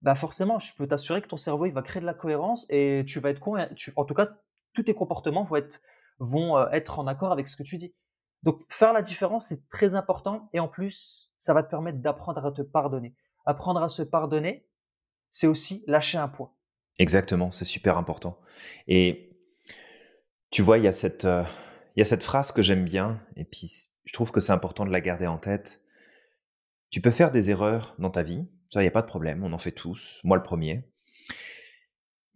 bah forcément, je peux t'assurer que ton cerveau il va créer de la cohérence et tu vas être con. En tout cas, tous tes comportements vont euh, être en accord avec ce que tu dis. Donc faire la différence c'est très important et en plus ça va te permettre d'apprendre à te pardonner. Apprendre à se pardonner, c'est aussi lâcher un poids. Exactement, c'est super important. Et tu vois, il y a cette, euh, il y a cette phrase que j'aime bien, et puis je trouve que c'est important de la garder en tête. Tu peux faire des erreurs dans ta vie, ça, il n'y a pas de problème, on en fait tous, moi le premier.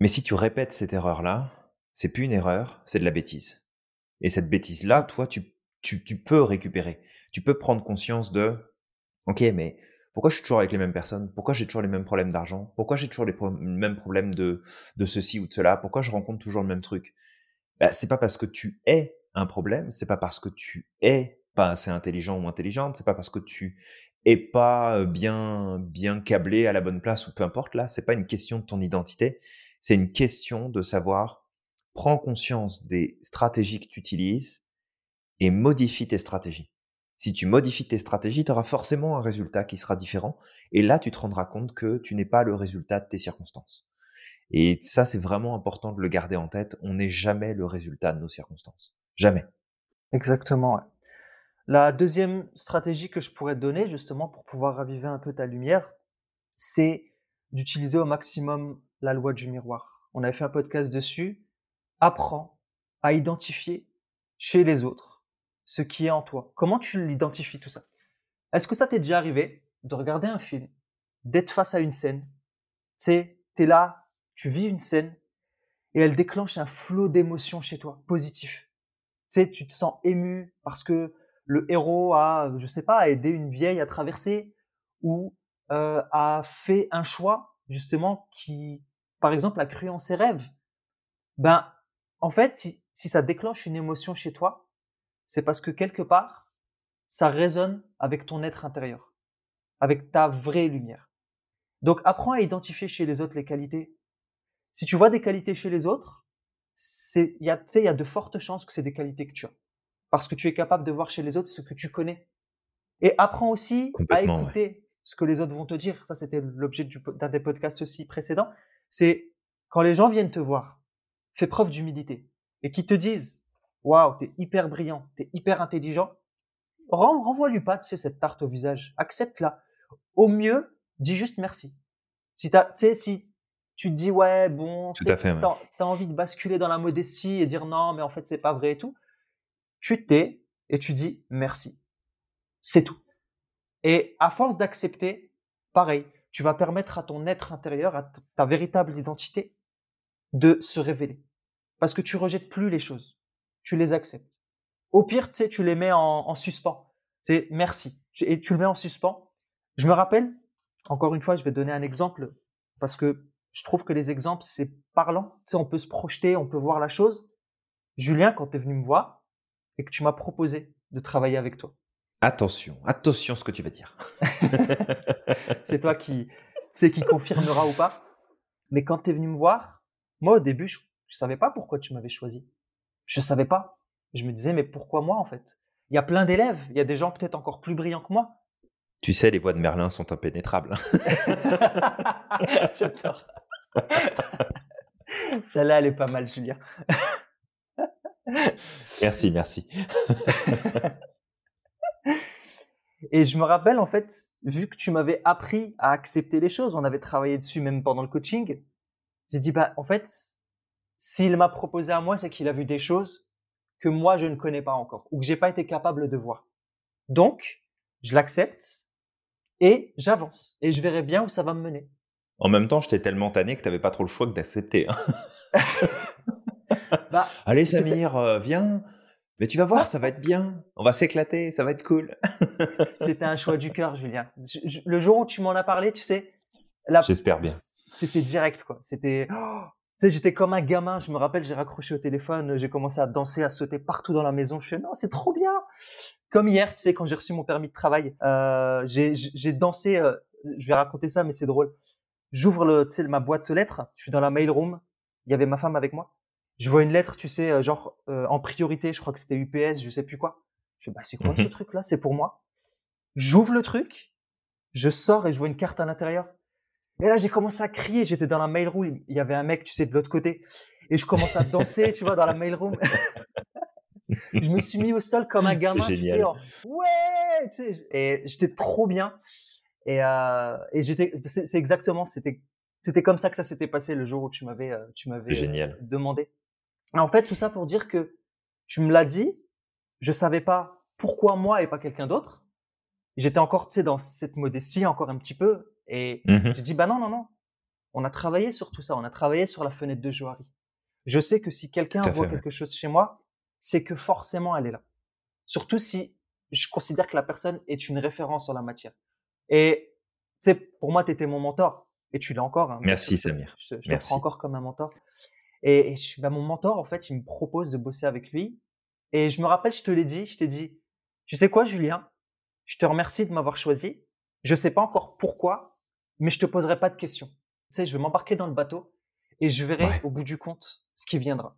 Mais si tu répètes cette erreur-là, c'est plus une erreur, c'est de la bêtise. Et cette bêtise-là, toi, tu, tu, tu peux récupérer. Tu peux prendre conscience de, ok, mais pourquoi je suis toujours avec les mêmes personnes? Pourquoi j'ai toujours les mêmes problèmes d'argent? Pourquoi j'ai toujours les mêmes problèmes de, de ceci ou de cela? Pourquoi je rencontre toujours le même truc? Bah, C'est pas parce que tu es un problème, c'est pas parce que tu es pas assez intelligent ou intelligente, c'est pas parce que tu es pas bien bien câblé à la bonne place ou peu importe. Là, c'est pas une question de ton identité, c'est une question de savoir prends conscience des stratégies que tu utilises et modifie tes stratégies. Si tu modifies tes stratégies, tu auras forcément un résultat qui sera différent. Et là, tu te rendras compte que tu n'es pas le résultat de tes circonstances. Et ça, c'est vraiment important de le garder en tête. On n'est jamais le résultat de nos circonstances. Jamais. Exactement. La deuxième stratégie que je pourrais te donner justement pour pouvoir raviver un peu ta lumière, c'est d'utiliser au maximum la loi du miroir. On avait fait un podcast dessus. Apprends à identifier chez les autres ce qui est en toi. Comment tu l'identifies tout ça? Est-ce que ça t'est déjà arrivé de regarder un film, d'être face à une scène, tu es là, tu vis une scène et elle déclenche un flot d'émotions chez toi, positif. Tu sais, tu te sens ému parce que le héros a, je sais pas, aidé une vieille à traverser ou euh, a fait un choix justement qui, par exemple, a cru en ses rêves. Ben, en fait, si, si ça déclenche une émotion chez toi, c'est parce que quelque part, ça résonne avec ton être intérieur, avec ta vraie lumière. Donc, apprends à identifier chez les autres les qualités. Si tu vois des qualités chez les autres, il y, a, y a de fortes chances que c'est des qualités que tu as. Parce que tu es capable de voir chez les autres ce que tu connais. Et apprends aussi à écouter ouais. ce que les autres vont te dire. Ça, c'était l'objet d'un des podcasts aussi précédents. C'est quand les gens viennent te voir, fais preuve d'humilité et qu'ils te disent Waouh, t'es hyper brillant, t'es hyper intelligent. Renvoie-lui pas, tu sais, cette tarte au visage. Accepte-la. Au mieux, dis juste merci. Si, si tu te dis ouais bon, tu ouais. as, envie de basculer dans la modestie et dire non mais en fait c'est pas vrai et tout. Tu t'es et tu dis merci. C'est tout. Et à force d'accepter, pareil, tu vas permettre à ton être intérieur, à ta véritable identité, de se révéler. Parce que tu rejettes plus les choses. Tu les acceptes. Au pire, tu sais, tu les mets en, en suspens. C'est merci. Et tu le mets en suspens. Je me rappelle, encore une fois, je vais donner un exemple parce que je trouve que les exemples, c'est parlant. Tu sais, on peut se projeter, on peut voir la chose. Julien, quand tu es venu me voir et que tu m'as proposé de travailler avec toi. Attention, attention ce que tu vas dire. <laughs> c'est toi qui, sais, qui confirmera ou pas. Mais quand tu es venu me voir, moi, au début, je, je savais pas pourquoi tu m'avais choisi. Je savais pas. Je me disais, mais pourquoi moi, en fait? Il y a plein d'élèves. Il y a des gens peut-être encore plus brillants que moi. Tu sais, les voies de Merlin sont impénétrables. <laughs> J'adore. <laughs> Celle-là, elle est pas mal, Julien. Merci, merci. <laughs> Et je me rappelle, en fait, vu que tu m'avais appris à accepter les choses, on avait travaillé dessus même pendant le coaching, j'ai dit, bah, en fait, s'il m'a proposé à moi, c'est qu'il a vu des choses que moi, je ne connais pas encore ou que j'ai pas été capable de voir. Donc, je l'accepte et j'avance et je verrai bien où ça va me mener. En même temps, je t'ai tellement tanné que tu n'avais pas trop le choix que d'accepter. Hein. <laughs> bah, Allez, Samir, euh, viens. Mais tu vas voir, ça va être bien. On va s'éclater, ça va être cool. <laughs> C'était un choix du cœur, Julien. le jour où tu m'en as parlé, tu sais, j'espère bien. C'était direct, quoi. C'était, oh, tu sais, j'étais comme un gamin. Je me rappelle, j'ai raccroché au téléphone, j'ai commencé à danser, à sauter partout dans la maison. Je fais non, c'est trop bien. Comme hier, tu sais, quand j'ai reçu mon permis de travail, euh, j'ai dansé. Euh, je vais raconter ça, mais c'est drôle. J'ouvre le, tu sais, ma boîte aux lettres. Je suis dans la mail room. Il y avait ma femme avec moi. Je vois une lettre, tu sais, euh, genre euh, en priorité. Je crois que c'était UPS, je sais plus quoi. Je fais bah c'est quoi ce mhm. truc là C'est pour moi. J'ouvre le truc. Je sors et je vois une carte à l'intérieur. Et là, j'ai commencé à crier. J'étais dans la mail room. Il y avait un mec, tu sais, de l'autre côté. Et je commence à danser, tu vois, dans la mail room. <laughs> je me suis mis au sol comme un gamin, tu sais, ouais, tu sais, et j'étais trop bien. Et, euh, et j'étais, c'est exactement, c'était, c'était comme ça que ça s'était passé le jour où tu m'avais, tu m'avais euh, demandé. En fait, tout ça pour dire que tu me l'as dit, je savais pas pourquoi moi et pas quelqu'un d'autre. J'étais encore, tu sais, dans cette modestie encore un petit peu. Et mmh j'ai dit, bah non, non, non. On a travaillé sur tout ça. On a travaillé sur la fenêtre de Johari. Je sais que si quelqu'un voit quelque chose chez moi, c'est que forcément elle est là. Surtout si je considère que la personne est une référence en la matière. Et tu sais, pour moi, tu étais mon mentor. Et tu l'as encore. Hein, Merci, Samir. Je, te prends encore comme un mentor. Et, et bah, mon mentor, en fait, il me propose de bosser avec lui. Et je me rappelle, je te l'ai dit, je t'ai dit, tu sais quoi, Julien? Je te remercie de m'avoir choisi. Je sais pas encore pourquoi, mais je te poserai pas de questions. Tu sais, je vais m'embarquer dans le bateau et je verrai au bout du compte ce qui viendra.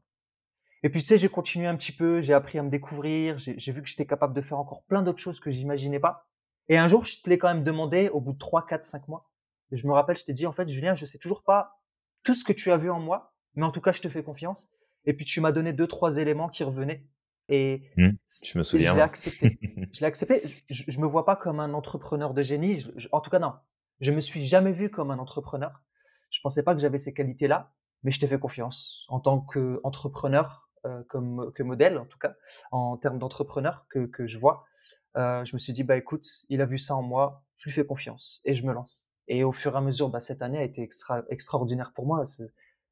Et puis, tu sais, j'ai continué un petit peu, j'ai appris à me découvrir, j'ai vu que j'étais capable de faire encore plein d'autres choses que j'imaginais pas. Et un jour, je te l'ai quand même demandé au bout de 3, 4, 5 mois. Et je me rappelle, je t'ai dit, en fait, Julien, je sais toujours pas tout ce que tu as vu en moi, mais en tout cas, je te fais confiance. Et puis, tu m'as donné deux, trois éléments qui revenaient. Et mmh, je me souviens. <laughs> Je l'ai accepté. je l'ai accepté. Je, je, me vois pas comme un entrepreneur de génie. en tout cas, non. Je me suis jamais vu comme un entrepreneur. Je pensais pas que j'avais ces qualités-là, mais je t'ai fait confiance en tant qu'entrepreneur euh, comme que modèle en tout cas en termes d'entrepreneur que, que je vois. Euh, je me suis dit bah écoute, il a vu ça en moi, je lui fais confiance et je me lance. Et au fur et à mesure, bah, cette année a été extra, extraordinaire pour moi.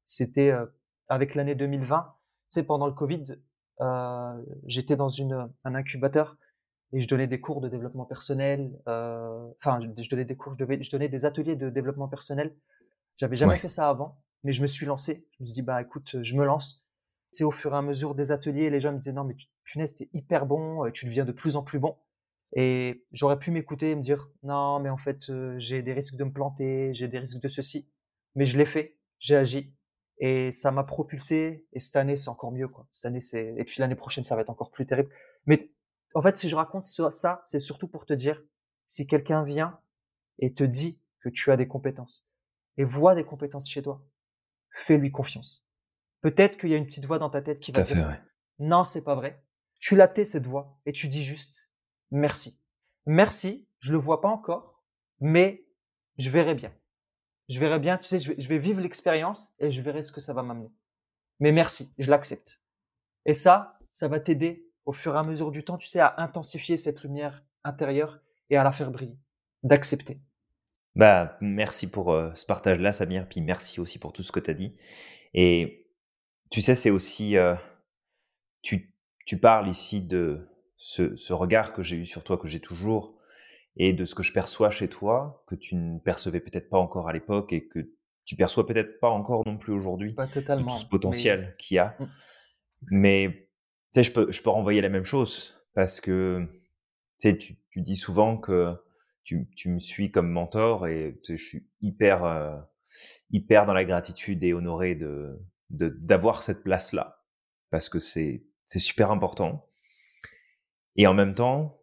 C'était euh, avec l'année 2020, tu sais, pendant le Covid, euh, j'étais dans une, un incubateur et je donnais des cours de développement personnel. Euh, enfin, je, donnais des cours, je, devais, je donnais des ateliers de développement personnel. J'avais jamais fait ça avant, mais je me suis lancé. Je me suis dit bah écoute, je me lance c'est au fur et à mesure des ateliers, les gens me disaient non mais punaise t'es hyper bon, tu deviens de plus en plus bon. Et j'aurais pu m'écouter et me dire non mais en fait euh, j'ai des risques de me planter, j'ai des risques de ceci, mais je l'ai fait, j'ai agi et ça m'a propulsé. Et cette année c'est encore mieux quoi. Cette année c'est et puis l'année prochaine ça va être encore plus terrible. Mais en fait si je raconte ça, c'est surtout pour te dire si quelqu'un vient et te dit que tu as des compétences et voit des compétences chez toi, fais-lui confiance Peut-être qu'il y a une petite voix dans ta tête qui va te dire non, c'est pas vrai. Tu la tais cette voix et tu dis juste merci. Merci, je le vois pas encore, mais je verrai bien. Je verrai bien, tu sais, je vais, vivre l'expérience et je verrai ce que ça va m'amener. Mais merci, je l'accepte. Et ça, ça va t'aider au fur et à mesure du temps, tu sais, à intensifier cette lumière intérieure et à la faire briller, d'accepter. Bah, merci pour euh, ce partage-là, Samir, puis merci aussi pour tout ce que tu as dit. Et tu sais, c'est aussi, euh, tu, tu parles ici de ce regard que j'ai eu sur toi, que j'ai toujours, et de ce que je perçois chez toi, que tu ne percevais peut-être pas encore à l'époque et que tu perçois peut-être pas encore non plus aujourd'hui, Pas de totalement, tout ce potentiel qu'il y a. Mmh. Mais tu sais, je peux, je peux renvoyer la même chose parce que tu sais, tu, tu dis souvent que tu, tu me suis comme mentor et tu sais, je suis hyper, euh, hyper dans la gratitude et honoré de de- d'avoir cette place-là parce que c'est c'est super important. Et en même temps,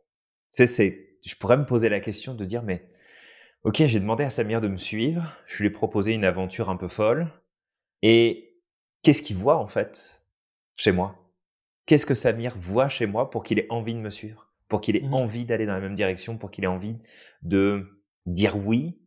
tu sais, c'est, je pourrais me poser la question de dire, mais ok, j'ai demandé à Samir de me suivre, je lui ai proposé une aventure un peu folle, et qu'est-ce qu'il voit en fait chez moi? Qu'est-ce que Samir voit chez moi pour qu'il ait envie de me suivre, pour qu'il ait Mhm. envie d'aller dans la même direction, pour qu'il ait envie de dire oui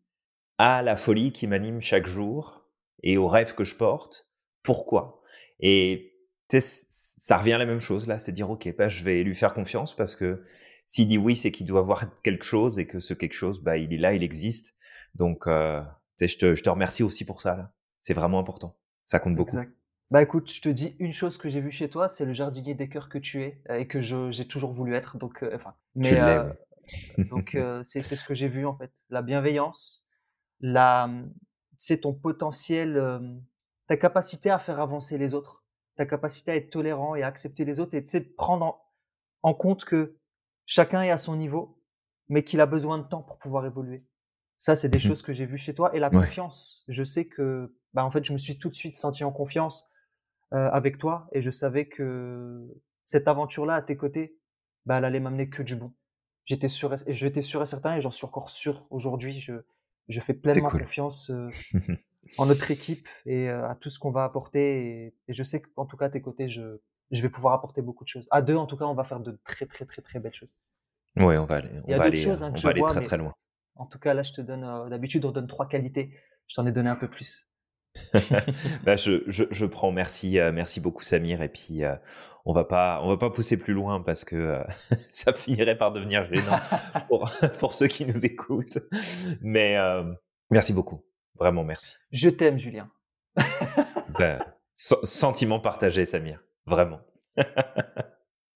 à la folie qui m'anime chaque jour et aux rêves que je porte? Pourquoi? Et ça revient à la même chose là, c'est dire ok, bah, je vais lui faire confiance parce que s'il dit oui, c'est qu'il doit voir quelque chose et que ce quelque chose, bah, il est là, il existe. Donc, euh, je te, je te remercie aussi pour ça. C'est vraiment important. Ça compte beaucoup. Exact. Bah écoute, je te dis une chose que j'ai vue chez toi, c'est le jardinier des cœurs que tu es euh, et que j'ai toujours voulu être. Donc, euh, enfin, Tu mais euh, <laughs> donc euh, c'est ce que j'ai vu en fait. La bienveillance, la, c'est ton potentiel, ta capacité à faire avancer les autres, ta capacité à être tolérant et à accepter les autres et de prendre en, en compte que chacun est à son niveau, mais qu'il a besoin de temps pour pouvoir évoluer. Ça, c'est des Mhm. choses que j'ai vues chez toi. Et la Ouais. confiance, je sais que, bah, en fait, je me suis tout de suite senti en confiance euh, avec toi et je savais que cette aventure-là à tes côtés, bah, elle allait m'amener que du bon. J'étais sûr, et, j'étais sûr et certain et j'en suis encore sûr aujourd'hui. Je, je fais pleinement cool. confiance euh, <laughs> en notre équipe et euh, à tout ce qu'on va apporter. Et, et je sais qu'en tout cas, à tes côtés, je, je vais pouvoir apporter beaucoup de choses. À deux, en tout cas, on va faire de très, très, très, très belles choses. ouais, on va aller, Il y on a va aller, choses hein, on va aller vois, très très loin. en tout cas, là, je te donne, euh, d'habitude, on donne trois qualités. Je t'en ai donné un peu plus. <laughs> Bah, je, je, je prends. Merci, euh, merci beaucoup Samir. Et puis euh, on va pas, on va pas pousser plus loin parce que euh, <laughs> ça finirait par devenir gênant <laughs> pour, pour ceux qui nous écoutent. Mais merci beaucoup, vraiment merci. je t'aime, Julien. Ben, sen- sentiment partagé, Samir, vraiment. <laughs>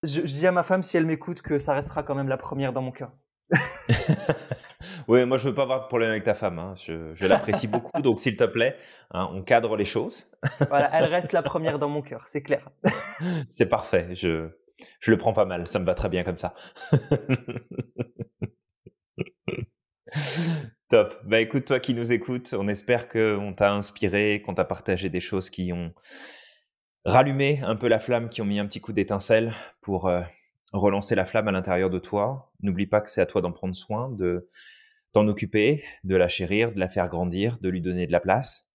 Je, je dis à ma femme, si elle m'écoute, que ça restera quand même la première dans mon cœur. <laughs> Oui, moi je veux pas avoir de problème avec ta femme. hein. Je, je l'apprécie beaucoup, donc s'il te plaît, hein, on cadre les choses. <laughs> Voilà, elle reste la première dans mon cœur, c'est clair. C'est parfait. Je, je le prends pas mal. Ça me va très bien comme ça. Top. Bah écoute, toi qui nous écoutes, on espère qu'on t'a inspiré, qu'on t'a partagé des choses qui ont rallumé un peu la flamme, qui ont mis un petit coup d'étincelle pour euh, relancer la flamme à l'intérieur de toi. N'oublie pas que c'est à toi d'en prendre soin, de t'en occuper, de la chérir, de la faire grandir, de lui donner de la place,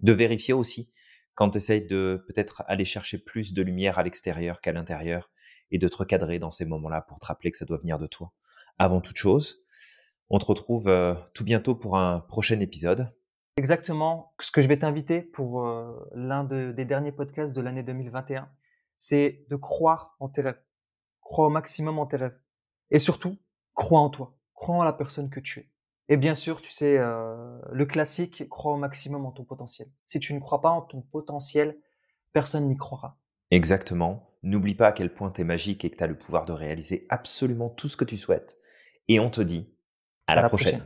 de vérifier aussi quand tu essayes de peut-être aller chercher plus de lumière à l'extérieur qu'à l'intérieur et de te recadrer dans ces moments-là pour te rappeler que ça doit venir de toi. Avant toute chose, on te retrouve euh, tout bientôt pour un prochain épisode. Exactement. Ce que je vais t'inviter pour euh, l'un de- des derniers podcasts de l'année 2021, c'est de croire en tes rêves. Crois au maximum en tes rêves. Et surtout, crois en toi. Crois en la personne que tu es. Et bien sûr, tu sais, euh, le classique, crois au maximum en ton potentiel. Si tu ne crois pas en ton potentiel, personne n'y croira. Exactement. N'oublie pas à quel point tu es magique et que tu as le pouvoir de réaliser absolument tout ce que tu souhaites. Et on te dit à, la, prochaine.